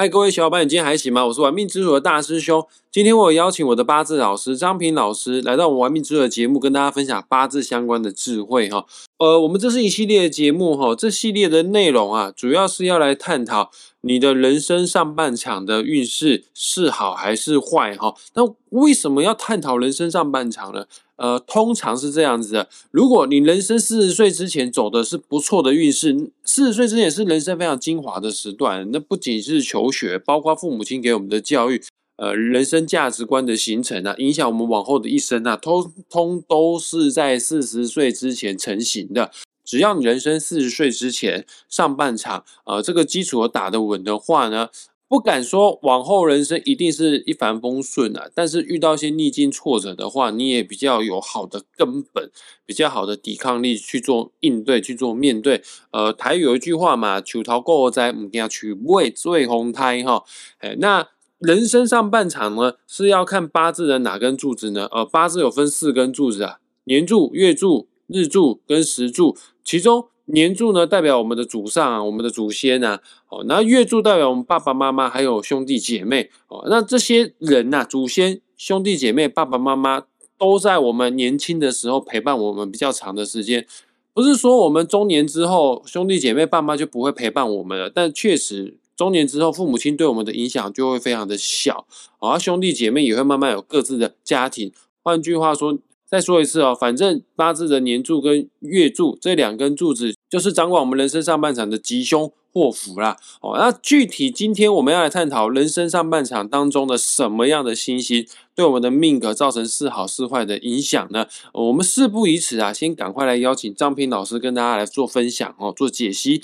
嗨，各位小伙伴，你今天还行吗？我是玩命之主的大师兄。今天我邀请我的八字老师张平老师来到我们玩命之主的节目，跟大家分享八字相关的智慧哈。呃，我们这是一系列的节目哈，这系列的内容啊，主要是要来探讨你的人生上半场的运势是好还是坏哈。那为什么要探讨人生上半场呢？呃，通常是这样子的。如果你人生四十岁之前走的是不错的运势，四十岁之前是人生非常精华的时段。那不仅是求学，包括父母亲给我们的教育，呃，人生价值观的形成啊，影响我们往后的一生啊，通通都是在四十岁之前成型的。只要你人生四十岁之前上半场，呃，这个基础打得稳的话呢。不敢说往后人生一定是一帆风顺啊，但是遇到一些逆境挫折的话，你也比较有好的根本，比较好的抵抗力去做应对，去做面对。呃，台语有一句话嘛，“求桃过灾，唔惊去未最红胎”哈。哎，那人生上半场呢，是要看八字的哪根柱子呢？呃，八字有分四根柱子啊，年柱、月柱、日柱跟时柱，其中。年柱呢，代表我们的祖上啊，我们的祖先啊，哦，那月柱代表我们爸爸妈妈还有兄弟姐妹哦，那这些人呐，祖先、兄弟姐妹、爸爸妈妈都在我们年轻的时候陪伴我们比较长的时间，不是说我们中年之后兄弟姐妹、爸妈就不会陪伴我们了，但确实中年之后父母亲对我们的影响就会非常的小，而兄弟姐妹也会慢慢有各自的家庭，换句话说。再说一次哦，反正八字的年柱跟月柱这两根柱子，就是掌管我们人生上半场的吉凶祸福啦。哦，那具体今天我们要来探讨人生上半场当中的什么样的星星对我们的命格造成是好是坏的影响呢？我们事不宜迟啊，先赶快来邀请张平老师跟大家来做分享哦，做解析。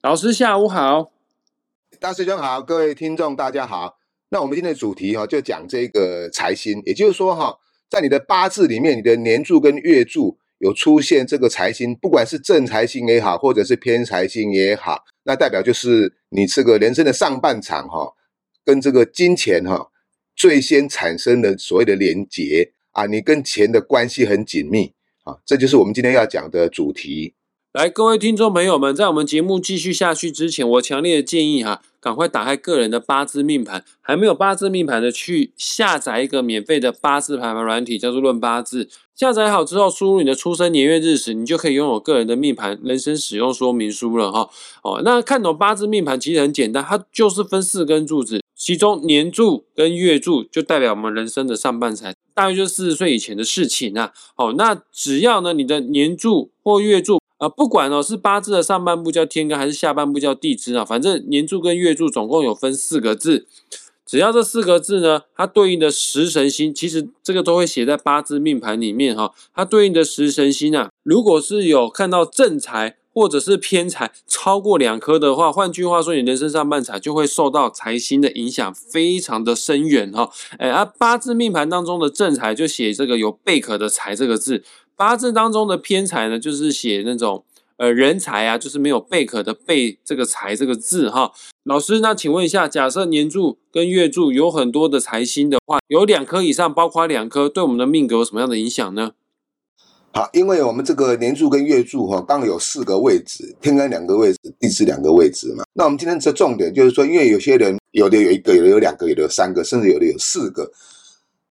老师下午好，大师兄好，各位听众大家好。那我们今天的主题哈，就讲这个财星，也就是说哈。在你的八字里面，你的年柱跟月柱有出现这个财星，不管是正财星也好，或者是偏财星也好，那代表就是你这个人生的上半场哈，跟这个金钱哈最先产生的所谓的连结啊，你跟钱的关系很紧密啊，这就是我们今天要讲的主题。来，各位听众朋友们，在我们节目继续下去之前，我强烈的建议哈，赶快打开个人的八字命盘，还没有八字命盘的，去下载一个免费的八字排盘软体，叫做论八字。下载好之后，输入你的出生年月日时，你就可以拥有个人的命盘人生使用说明书了哈。哦，那看懂八字命盘其实很简单，它就是分四根柱子，其中年柱跟月柱就代表我们人生的上半场，大约就是四十岁以前的事情啊。哦，那只要呢，你的年柱或月柱。啊，不管哦，是八字的上半部叫天干，还是下半部叫地支啊，反正年柱跟月柱总共有分四个字，只要这四个字呢，它对应的食神星，其实这个都会写在八字命盘里面哈。它对应的食神星啊，如果是有看到正财或者是偏财超过两颗的话，换句话说，你人生上半场就会受到财星的影响，非常的深远哈。哎，而八字命盘当中的正财就写这个有贝壳的财这个字。八字当中的偏财呢，就是写那种呃人才啊，就是没有贝壳的贝这个财这个字哈。老师，那请问一下，假设年柱跟月柱有很多的财星的话，有两颗以上，包括两颗，对我们的命格有什么样的影响呢？好，因为我们这个年柱跟月柱哈，刚有四个位置，天干两个位置，地支两个位置嘛。那我们今天的重点就是说，因为有些人有的有一个，有的有两个，有的有三个，甚至有的有四个，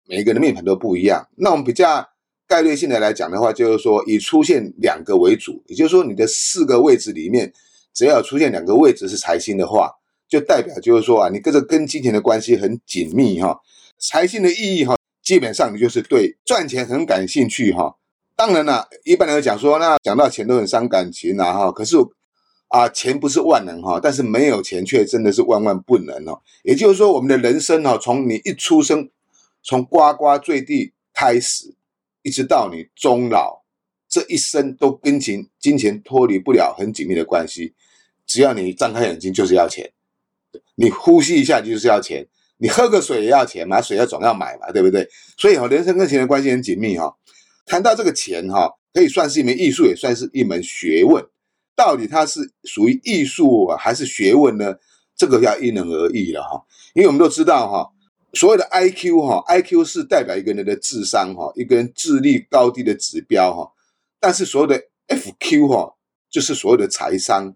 每一个人的命盘都不一样。那我们比较。概率性的来讲的话，就是说以出现两个为主，也就是说你的四个位置里面，只要出现两个位置是财星的话，就代表就是说啊，你跟这跟金钱的关系很紧密哈。财星的意义哈，基本上你就是对赚钱很感兴趣哈。当然了，一般来讲说，那讲到钱都很伤感情啊哈。可是啊，钱不是万能哈，但是没有钱却真的是万万不能哦。也就是说，我们的人生哈，从你一出生，从呱呱坠地开始。一直到你终老，这一生都跟钱、金钱脱离不了很紧密的关系。只要你张开眼睛，就是要钱；你呼吸一下，就是要钱；你喝个水也要钱，买水要总要买嘛，对不对？所以哈，人生跟钱的关系很紧密哈。谈到这个钱哈，可以算是一门艺术，也算是一门学问。到底它是属于艺术还是学问呢？这个要因人而异了哈。因为我们都知道哈。所谓的 I Q 哈，I Q 是代表一个人的智商哈，一个人智力高低的指标哈。但是所谓的 F Q 哈，就是所谓的财商，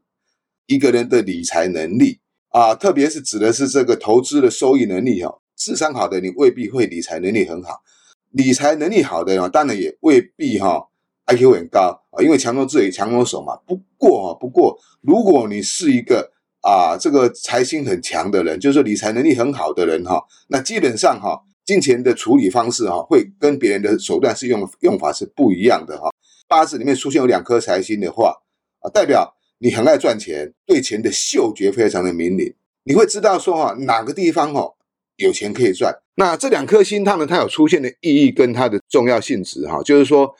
一个人的理财能力啊，特别是指的是这个投资的收益能力哈。智商好的你未必会理财能力很好，理财能力好的啊，当然也未必哈 IQ 很高啊，因为强中自有强中手嘛。不过哈，不过如果你是一个啊这个财星很强的人，就是理财能力很好的人哈，那基本上哈金钱的处理方式哈会跟别人的手段是用用法是不一样的哈。八字里面出现有两颗财星的话啊，代表你很爱赚钱，对钱的嗅觉非常的敏敏，你会知道说哈哪个地方哈有钱可以赚。那这两颗星它呢，它有出现的意义跟它的重要性质哈，就是说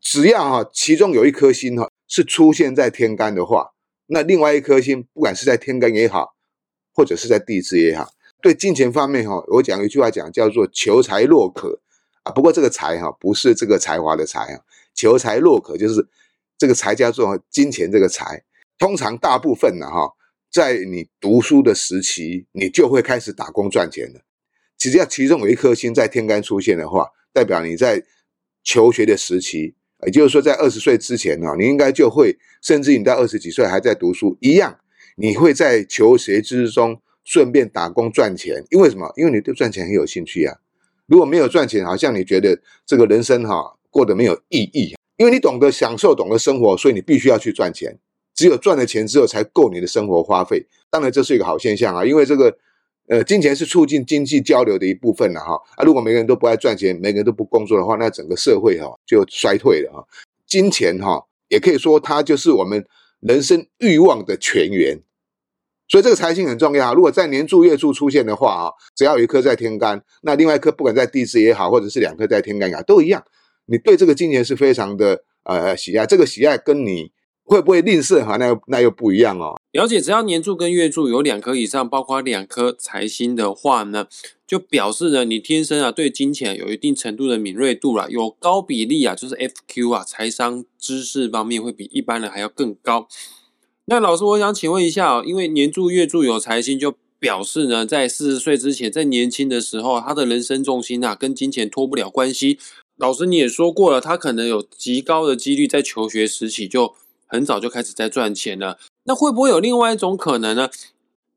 只要哈其中有一颗星哈是出现在天干的话，那另外一颗星不管是在天干也好，或者是在地支也好，对金钱方面哈，我讲一句话讲叫做求财若渴啊。不过这个财哈不是这个才华的财啊。求财若渴，就是这个财叫做金钱这个财。通常大部分呢，哈，在你读书的时期，你就会开始打工赚钱了。只要其中有一颗星在天干出现的话，代表你在求学的时期，也就是说在二十岁之前呢，你应该就会，甚至你到二十几岁还在读书一样，你会在求学之中顺便打工赚钱。因为什么？因为你对赚钱很有兴趣啊。如果没有赚钱，好像你觉得这个人生哈。过得没有意义，因为你懂得享受，懂得生活，所以你必须要去赚钱。只有赚了钱之后，才够你的生活花费。当然，这是一个好现象啊，因为这个，呃，金钱是促进经济交流的一部分了哈。啊，如果每个人都不爱赚钱，每个人都不工作的话，那整个社会哈就衰退了哈。金钱哈，也可以说它就是我们人生欲望的泉源。所以这个财星很重要。如果在年柱月柱出现的话啊，只要有一颗在天干，那另外一颗不管在地支也好，或者是两颗在天干也好，都一样。你对这个金钱是非常的呃喜爱，这个喜爱跟你会不会吝啬哈，那又那又不一样哦。了解，只要年柱跟月柱有两颗以上，包括两颗财星的话呢，就表示呢你天生啊对金钱有一定程度的敏锐度啦，有高比例啊，就是 FQ 啊，财商知识方面会比一般人还要更高。那老师，我想请问一下哦，因为年柱月柱有财星，就表示呢在四十岁之前，在年轻的时候，他的人生重心啊跟金钱脱不了关系。老师，你也说过了，他可能有极高的几率在求学时期就很早就开始在赚钱了。那会不会有另外一种可能呢？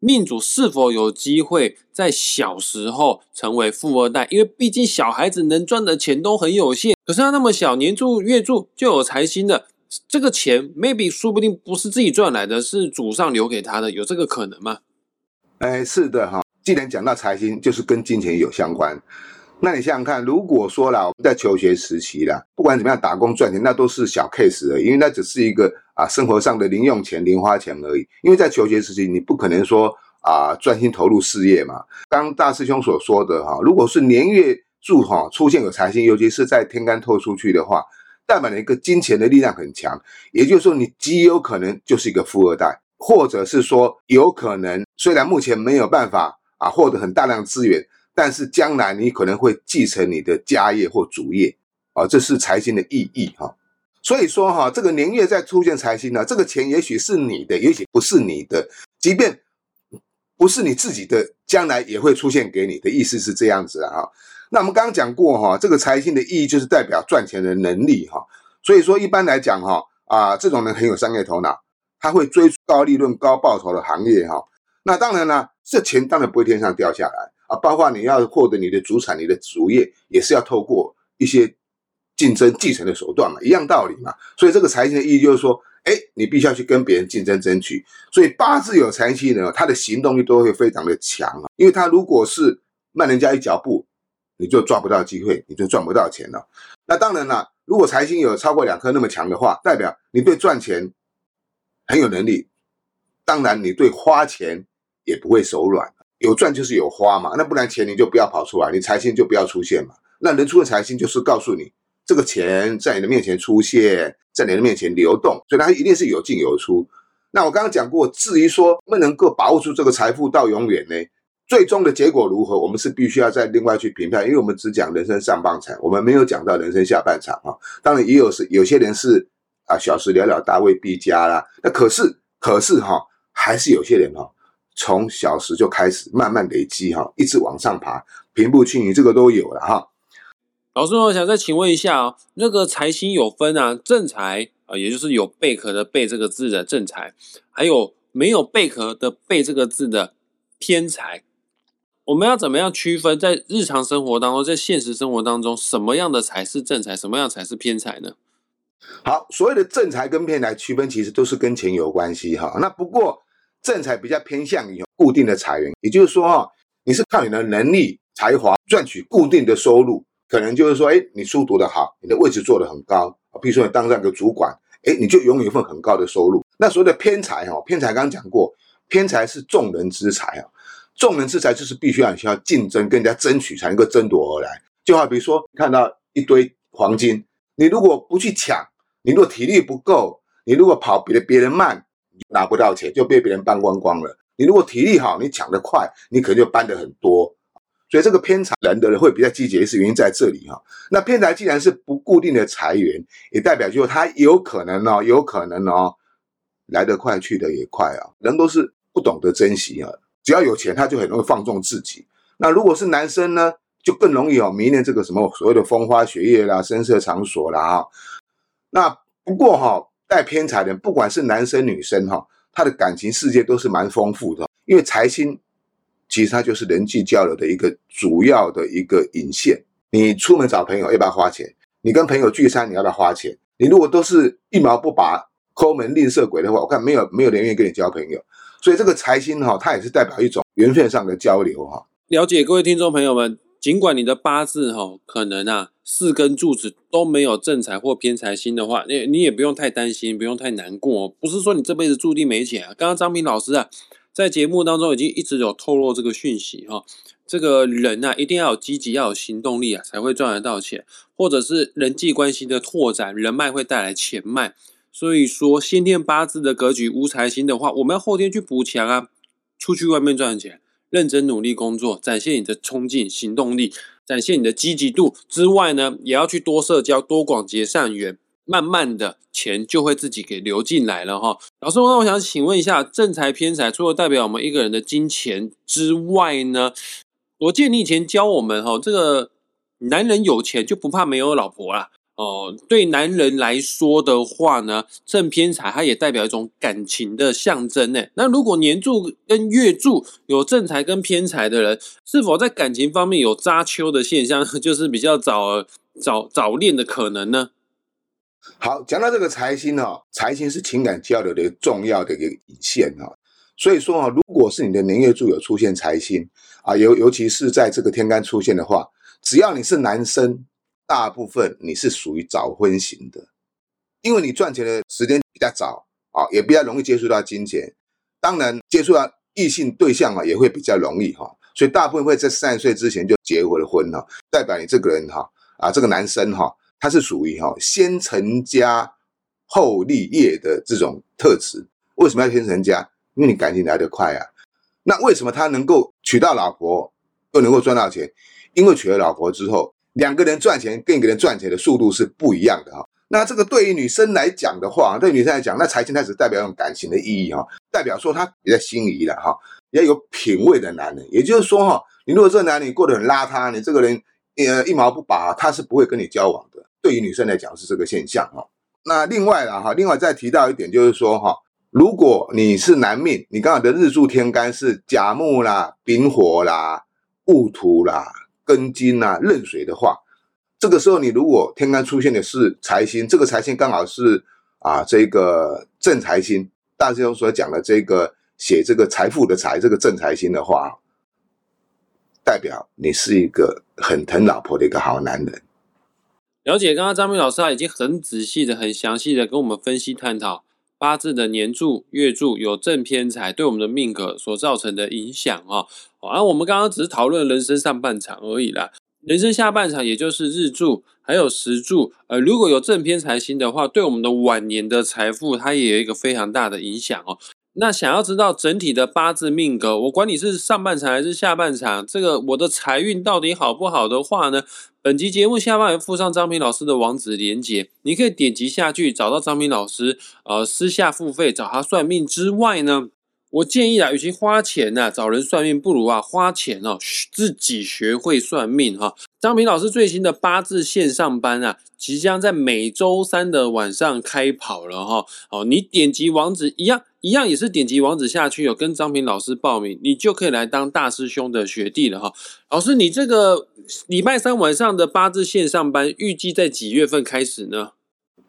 命主是否有机会在小时候成为富二代？因为毕竟小孩子能赚的钱都很有限。可是他那么小，年住月住就有财星的，这个钱 maybe 说不定不是自己赚来的，是祖上留给他的，有这个可能吗？哎，是的哈。既然讲到财星，就是跟金钱有相关。那你想想看，如果说了我们在求学时期啦，不管怎么样打工赚钱，那都是小 case 而已，因为那只是一个啊生活上的零用钱、零花钱而已。因为在求学时期，你不可能说啊专心投入事业嘛。刚大师兄所说的哈，如果是年月柱哈出现有财星，尤其是在天干透出去的话，代表了一个金钱的力量很强，也就是说你极有可能就是一个富二代，或者是说有可能虽然目前没有办法啊获得很大量资源。但是将来你可能会继承你的家业或主业啊，这是财星的意义哈。所以说哈，这个年月在出现财星呢，这个钱也许是你的，也许不是你的。即便不是你自己的，将来也会出现给你的意思是这样子啊。那我们刚刚讲过哈，这个财星的意义就是代表赚钱的能力哈。所以说一般来讲哈啊，这种人很有商业头脑，他会追高利润、高报酬的行业哈。那当然了，这钱当然不会天上掉下来。啊，包括你要获得你的主产、你的主业，也是要透过一些竞争继承的手段嘛，一样道理嘛。所以这个财星的意义就是说，哎，你必须要去跟别人竞争争取。所以八字有财星的人，他的行动力都会非常的强啊，因为他如果是慢人家一脚步，你就抓不到机会，你就赚不到钱了。那当然了，如果财星有超过两颗那么强的话，代表你对赚钱很有能力，当然你对花钱也不会手软。有赚就是有花嘛，那不然钱你就不要跑出来，你财星就不要出现嘛。那人出的财星就是告诉你，这个钱在你的面前出现，在你的面前流动，所以它一定是有进有出。那我刚刚讲过，至于说能不能够把握住这个财富到永远呢？最终的结果如何，我们是必须要再另外去评判，因为我们只讲人生上半场，我们没有讲到人生下半场啊。当然也有是有些人是啊小时了了，大未必佳啦。那可是可是哈，还是有些人哈。从小时就开始慢慢累积哈，一直往上爬，平步青云，这个都有了哈。老师，我想再请问一下啊，那个财星有分啊，正财啊，也就是有贝壳的贝这个字的正财，还有没有贝壳的贝这个字的偏财。我们要怎么样区分在日常生活当中，在现实生活当中，什么样的才是正财，什么样才是偏财呢？好，所谓的正财跟偏财区分，其实都是跟钱有关系哈。那不过正财比较偏向于固定的财源，也就是说哈，你是靠你的能力、才华赚取固定的收入，可能就是说，哎，你书读得好，你的位置做得很高，比如说你当上个主管，哎，你就拥有一份很高的收入。那所谓的偏财哈，偏财刚刚讲过，偏财是众人之财啊。众人之财就是必须要需要竞争，跟人家争取才能够争夺而来。就好比如说，看到一堆黄金，你如果不去抢，你如果体力不够，你如果跑比别人慢，拿不到钱就被别人搬光光了。你如果体力好，你抢得快，你可能就搬得很多。所以这个偏财人的人会比较积极，是原因在这里哈。那偏财既然是不固定的财源，也代表就他有可能哦，有可能哦，来得快去得也快啊。人都是不懂得珍惜啊。只要有钱，他就很容易放纵自己。那如果是男生呢，就更容易哦迷恋这个什么所谓的风花雪月啦、声色场所啦啊。那不过哈，带偏财的，不管是男生女生哈，他的感情世界都是蛮丰富的。因为财星其实它就是人际交流的一个主要的一个引线。你出门找朋友要不要花钱？你跟朋友聚餐你要不要花钱？你如果都是一毛不拔、抠门吝啬鬼的话，我看没有没有人愿意跟你交朋友。所以这个财星哈，它也是代表一种缘分上的交流哈。了解各位听众朋友们，尽管你的八字哈可能啊四根柱子都没有正财或偏财星的话，你你也不用太担心，不用太难过。不是说你这辈子注定没钱啊。刚刚张平老师啊在节目当中已经一直有透露这个讯息哈，这个人啊一定要有积极，要有行动力啊，才会赚得到钱，或者是人际关系的拓展，人脉会带来钱脉。所以说，先天八字的格局无财星的话，我们要后天去补强啊，出去外面赚钱，认真努力工作，展现你的冲劲、行动力，展现你的积极度之外呢，也要去多社交、多广结善缘，慢慢的钱就会自己给流进来了哈。老师，那我想请问一下，正财偏财，除了代表我们一个人的金钱之外呢，我记得你以前教我们哈，这个男人有钱就不怕没有老婆啦。哦，对男人来说的话呢，正偏财它也代表一种感情的象征呢。那如果年柱跟月柱有正财跟偏财的人，是否在感情方面有扎秋的现象，就是比较早早早恋的可能呢？好，讲到这个财星哈，财星是情感交流的一个重要的一个引线哈。所以说啊，如果是你的年月柱有出现财星啊，尤尤其是在这个天干出现的话，只要你是男生。大部分你是属于早婚型的，因为你赚钱的时间比较早啊，也比较容易接触到金钱，当然接触到异性对象啊也会比较容易哈，所以大部分会在三十岁之前就结婚了婚哈，代表你这个人哈啊这个男生哈他是属于哈先成家后立业的这种特质。为什么要先成家？因为你感情来得快啊。那为什么他能够娶到老婆又能够赚到钱？因为娶了老婆之后。两个人赚钱跟一个人赚钱的速度是不一样的哈。那这个对于女生来讲的话，对女生来讲，那财星它只代表一种感情的意义哈，代表说他比较心仪的哈，要有品味的男人。也就是说哈，你如果这个男人过得很邋遢，你这个人呃一毛不拔，他是不会跟你交往的。对于女生来讲是这个现象哈。那另外了哈，另外再提到一点就是说哈，如果你是男命，你刚好的日柱天干是甲木啦、丙火啦、戊土啦。根金啊，壬水的话，这个时候你如果天干出现的是财星，这个财星刚好是啊这个正财星，大师兄所讲的这个写这个财富的财，这个正财星的话，代表你是一个很疼老婆的一个好男人。了解，刚刚张明老师啊，已经很仔细的、很详细的跟我们分析探讨八字的年柱、月柱有正偏财对我们的命格所造成的影响哦。而我们刚刚只是讨论人生上半场而已啦，人生下半场，也就是日柱还有时柱，呃，如果有正偏财星的话，对我们的晚年的财富，它也有一个非常大的影响哦。那想要知道整体的八字命格，我管你是上半场还是下半场，这个我的财运到底好不好的话呢？本集节目下方有附上张平老师的网址连接，你可以点击下去找到张平老师，呃，私下付费找他算命之外呢。我建议啊，与其花钱呐找人算命，不如啊花钱哦自己学会算命哈。张平老师最新的八字线上班啊，即将在每周三的晚上开跑了哈。哦，你点击网址一样，一样也是点击网址下去，有跟张平老师报名，你就可以来当大师兄的学弟了哈。老师，你这个礼拜三晚上的八字线上班，预计在几月份开始呢？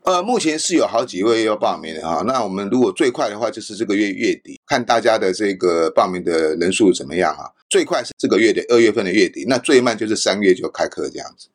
呃，目前是有好几位要报名的哈。那我们如果最快的话，就是这个月月底，看大家的这个报名的人数怎么样啊？最快是这个月的二月份的月底，那最慢就是三月就开课这样子。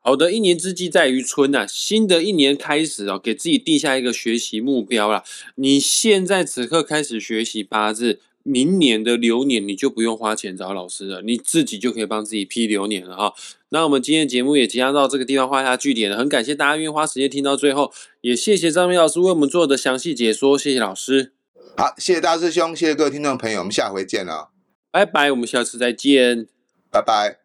好的，一年之计在于春呐，新的一年开始哦，给自己定下一个学习目标啦。你现在此刻开始学习八字。明年的流年你就不用花钱找老师了，你自己就可以帮自己批流年了哈。那我们今天的节目也即将到这个地方画下句点了，很感谢大家愿意花时间听到最后，也谢谢张明老师为我们做的详细解说，谢谢老师。好，谢谢大师兄，谢谢各位听众朋友，我们下回见了，拜拜，我们下次再见，拜拜。